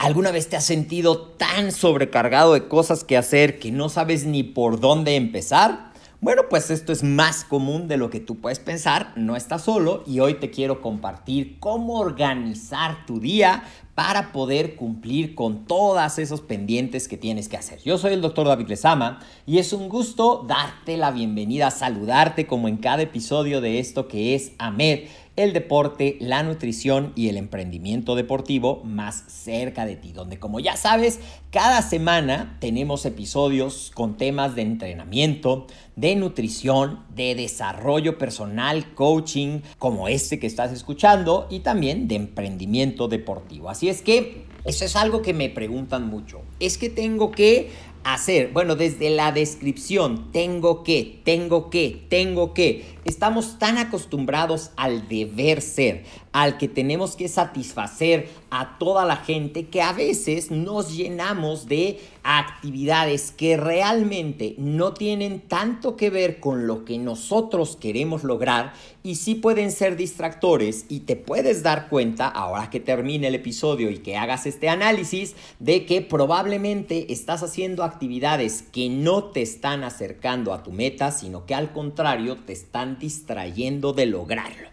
¿Alguna vez te has sentido tan sobrecargado de cosas que hacer que no sabes ni por dónde empezar? Bueno, pues esto es más común de lo que tú puedes pensar, no estás solo y hoy te quiero compartir cómo organizar tu día para poder cumplir con todas esos pendientes que tienes que hacer. Yo soy el doctor David Lezama y es un gusto darte la bienvenida, saludarte como en cada episodio de esto que es AMED el deporte, la nutrición y el emprendimiento deportivo más cerca de ti, donde como ya sabes, cada semana tenemos episodios con temas de entrenamiento, de nutrición, de desarrollo personal, coaching, como este que estás escuchando, y también de emprendimiento deportivo. Es que eso es algo que me preguntan mucho. Es que tengo que hacer, bueno, desde la descripción, tengo que, tengo que, tengo que. Estamos tan acostumbrados al deber ser, al que tenemos que satisfacer a toda la gente que a veces nos llenamos de actividades que realmente no tienen tanto que ver con lo que nosotros queremos lograr y sí pueden ser distractores y te puedes dar cuenta ahora que termine el episodio y que hagas este análisis de que probablemente estás haciendo actividades que no te están acercando a tu meta, sino que al contrario te están distrayendo de lograrlo.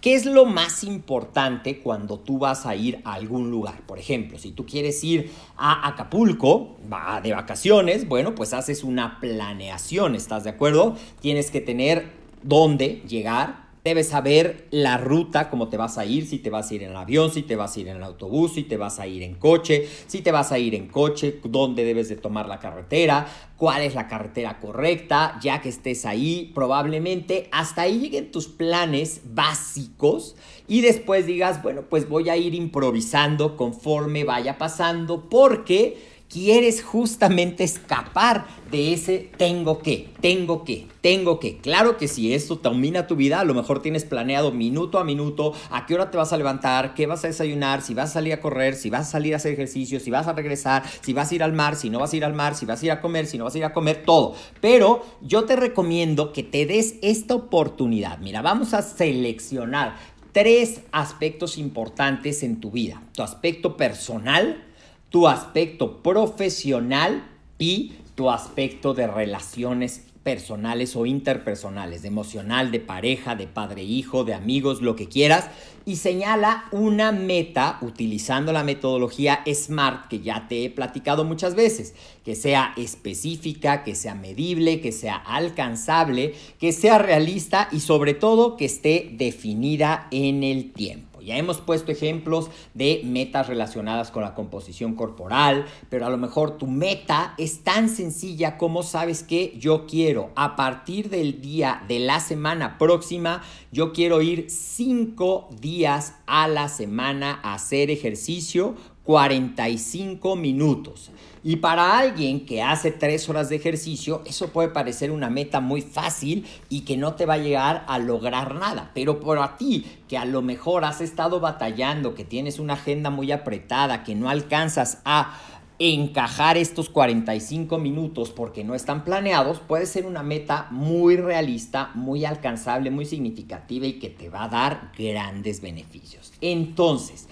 ¿Qué es lo más importante cuando tú vas a ir a algún lugar? Por ejemplo, si tú quieres ir a Acapulco de vacaciones, bueno, pues haces una planeación, ¿estás de acuerdo? Tienes que tener dónde llegar, Debes saber la ruta, cómo te vas a ir, si te vas a ir en el avión, si te vas a ir en el autobús, si te vas a ir en coche, si te vas a ir en coche, dónde debes de tomar la carretera, cuál es la carretera correcta, ya que estés ahí, probablemente hasta ahí lleguen tus planes básicos y después digas, bueno, pues voy a ir improvisando conforme vaya pasando porque quieres justamente escapar de ese tengo que, tengo que, tengo que. Claro que si esto domina tu vida, a lo mejor tienes planeado minuto a minuto a qué hora te vas a levantar, qué vas a desayunar, si vas a salir a correr, si vas a salir a hacer ejercicio, si vas a regresar, si vas a ir al mar, si no vas a ir al mar, si vas a ir a comer, si no vas a ir a comer, todo. Pero yo te recomiendo que te des esta oportunidad. Mira, vamos a seleccionar tres aspectos importantes en tu vida. Tu aspecto personal, tu aspecto profesional y tu aspecto de relaciones personales o interpersonales, de emocional, de pareja, de padre-hijo, de amigos, lo que quieras, y señala una meta utilizando la metodología SMART que ya te he platicado muchas veces, que sea específica, que sea medible, que sea alcanzable, que sea realista y sobre todo que esté definida en el tiempo. Ya hemos puesto ejemplos de metas relacionadas con la composición corporal, pero a lo mejor tu meta es tan sencilla como sabes que yo quiero a partir del día de la semana próxima, yo quiero ir cinco días a la semana a hacer ejercicio 45 minutos. Y para alguien que hace tres horas de ejercicio, eso puede parecer una meta muy fácil y que no te va a llegar a lograr nada. Pero por a ti, que a lo mejor has estado batallando, que tienes una agenda muy apretada, que no alcanzas a encajar estos 45 minutos porque no están planeados, puede ser una meta muy realista, muy alcanzable, muy significativa y que te va a dar grandes beneficios. Entonces,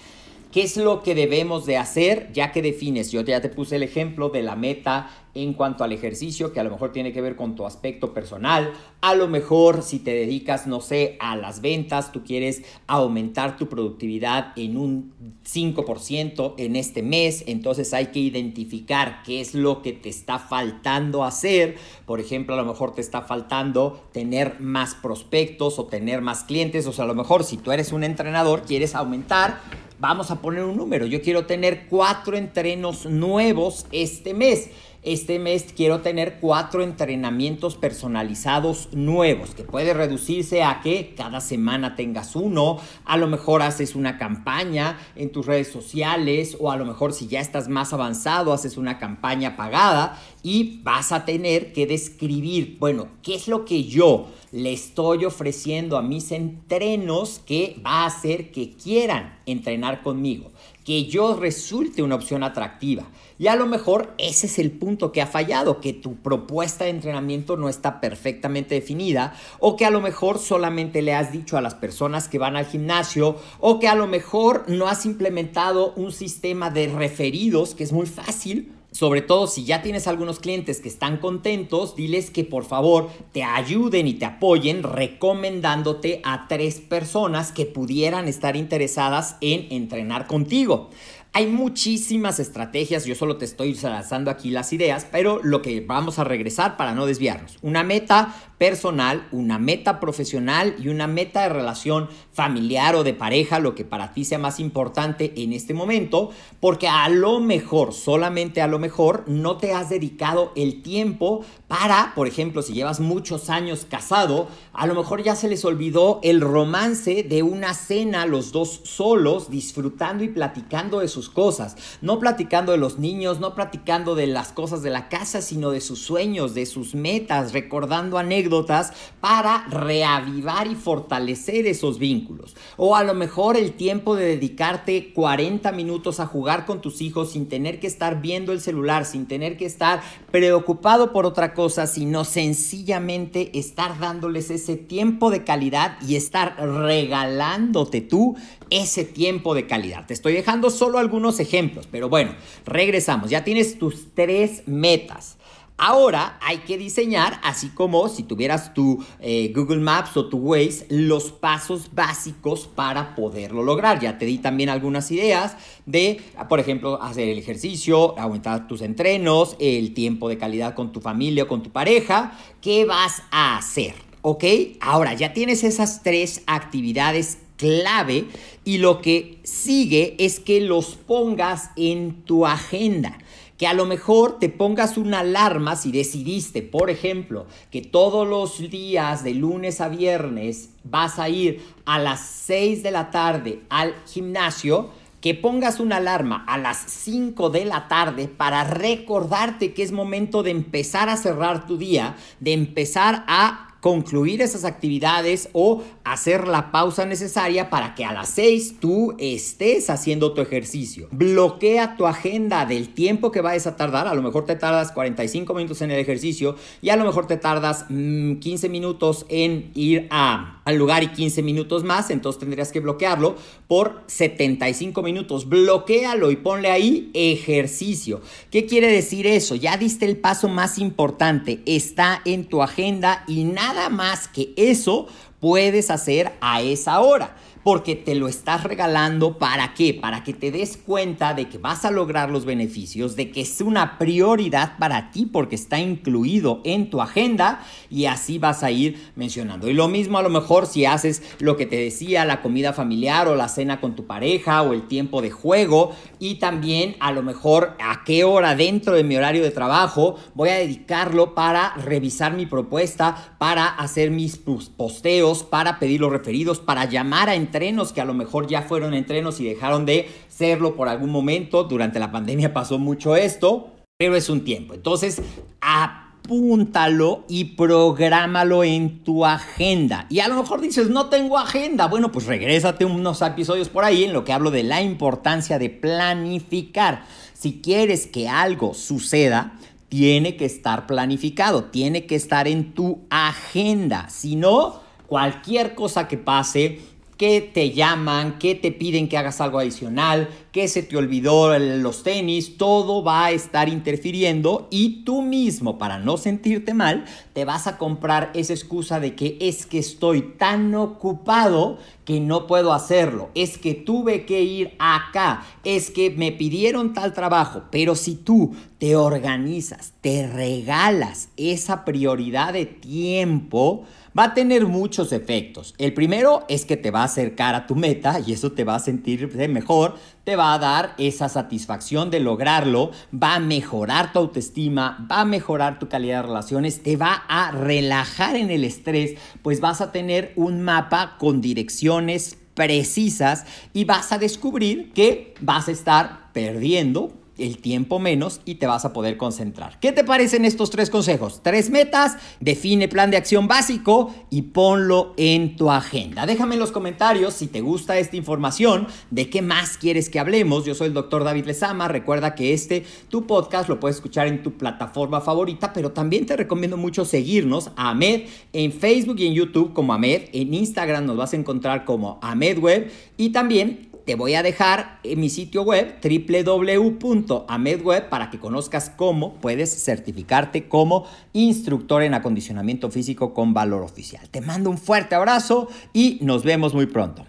¿Qué es lo que debemos de hacer? Ya que defines, yo ya te puse el ejemplo de la meta en cuanto al ejercicio, que a lo mejor tiene que ver con tu aspecto personal. A lo mejor si te dedicas, no sé, a las ventas, tú quieres aumentar tu productividad en un 5% en este mes, entonces hay que identificar qué es lo que te está faltando hacer. Por ejemplo, a lo mejor te está faltando tener más prospectos o tener más clientes, o sea, a lo mejor si tú eres un entrenador, quieres aumentar Vamos a poner un número. Yo quiero tener cuatro entrenos nuevos este mes. Este mes quiero tener cuatro entrenamientos personalizados nuevos, que puede reducirse a que cada semana tengas uno, a lo mejor haces una campaña en tus redes sociales o a lo mejor si ya estás más avanzado haces una campaña pagada y vas a tener que describir, bueno, ¿qué es lo que yo le estoy ofreciendo a mis entrenos que va a hacer que quieran entrenar conmigo? Que yo resulte una opción atractiva. Y a lo mejor ese es el punto que ha fallado, que tu propuesta de entrenamiento no está perfectamente definida o que a lo mejor solamente le has dicho a las personas que van al gimnasio o que a lo mejor no has implementado un sistema de referidos que es muy fácil sobre todo si ya tienes algunos clientes que están contentos, diles que por favor te ayuden y te apoyen recomendándote a tres personas que pudieran estar interesadas en entrenar contigo. Hay muchísimas estrategias, yo solo te estoy lanzando aquí las ideas, pero lo que vamos a regresar para no desviarnos. Una meta personal, una meta profesional y una meta de relación familiar o de pareja, lo que para ti sea más importante en este momento, porque a lo mejor, solamente a lo mejor, no te has dedicado el tiempo para, por ejemplo, si llevas muchos años casado, a lo mejor ya se les olvidó el romance de una cena los dos solos, disfrutando y platicando de sus cosas, no platicando de los niños, no platicando de las cosas de la casa, sino de sus sueños, de sus metas, recordando anécdotas para reavivar y fortalecer esos vínculos. O a lo mejor el tiempo de dedicarte 40 minutos a jugar con tus hijos sin tener que estar viendo el celular, sin tener que estar preocupado por otra cosa, sino sencillamente estar dándoles ese tiempo de calidad y estar regalándote tú ese tiempo de calidad. Te estoy dejando solo algunos ejemplos, pero bueno, regresamos. Ya tienes tus tres metas. Ahora hay que diseñar, así como si tuvieras tu eh, Google Maps o tu Waze, los pasos básicos para poderlo lograr. Ya te di también algunas ideas de, por ejemplo, hacer el ejercicio, aumentar tus entrenos, el tiempo de calidad con tu familia o con tu pareja. ¿Qué vas a hacer? ¿Ok? Ahora ya tienes esas tres actividades clave y lo que sigue es que los pongas en tu agenda. Que a lo mejor te pongas una alarma si decidiste, por ejemplo, que todos los días de lunes a viernes vas a ir a las 6 de la tarde al gimnasio, que pongas una alarma a las 5 de la tarde para recordarte que es momento de empezar a cerrar tu día, de empezar a concluir esas actividades o hacer la pausa necesaria para que a las 6 tú estés haciendo tu ejercicio. Bloquea tu agenda del tiempo que vayas a tardar. A lo mejor te tardas 45 minutos en el ejercicio y a lo mejor te tardas 15 mm, minutos en ir a, al lugar y 15 minutos más. Entonces tendrías que bloquearlo por 75 minutos. Bloquealo y ponle ahí ejercicio. ¿Qué quiere decir eso? Ya diste el paso más importante. Está en tu agenda y nada nada más que eso puedes hacer a esa hora porque te lo estás regalando para qué? Para que te des cuenta de que vas a lograr los beneficios, de que es una prioridad para ti porque está incluido en tu agenda y así vas a ir mencionando. Y lo mismo a lo mejor si haces lo que te decía, la comida familiar o la cena con tu pareja o el tiempo de juego y también a lo mejor a qué hora dentro de mi horario de trabajo voy a dedicarlo para revisar mi propuesta, para hacer mis posteos, para pedir los referidos, para llamar a entrenos que a lo mejor ya fueron entrenos y dejaron de serlo por algún momento. Durante la pandemia pasó mucho esto, pero es un tiempo. Entonces, apúntalo y prográmalo en tu agenda. Y a lo mejor dices, no tengo agenda. Bueno, pues regrésate unos episodios por ahí en lo que hablo de la importancia de planificar. Si quieres que algo suceda, tiene que estar planificado, tiene que estar en tu agenda. Si no, cualquier cosa que pase, que te llaman, que te piden que hagas algo adicional, que se te olvidó los tenis, todo va a estar interfiriendo y tú mismo, para no sentirte mal, te vas a comprar esa excusa de que es que estoy tan ocupado que no puedo hacerlo, es que tuve que ir acá, es que me pidieron tal trabajo, pero si tú te organizas, te regalas esa prioridad de tiempo, va a tener muchos efectos. El primero es que te va a acercar a tu meta y eso te va a sentir mejor, te va a dar esa satisfacción de lograrlo, va a mejorar tu autoestima, va a mejorar tu calidad de relaciones, te va a relajar en el estrés, pues vas a tener un mapa con direcciones precisas y vas a descubrir que vas a estar perdiendo el tiempo menos y te vas a poder concentrar. ¿Qué te parecen estos tres consejos? Tres metas, define plan de acción básico y ponlo en tu agenda. Déjame en los comentarios si te gusta esta información, de qué más quieres que hablemos. Yo soy el doctor David Lezama. Recuerda que este, tu podcast, lo puedes escuchar en tu plataforma favorita, pero también te recomiendo mucho seguirnos a Ahmed en Facebook y en YouTube como Ahmed. En Instagram nos vas a encontrar como Ahmed Web y también te voy a dejar en mi sitio web www.amedweb para que conozcas cómo puedes certificarte como instructor en acondicionamiento físico con valor oficial. Te mando un fuerte abrazo y nos vemos muy pronto.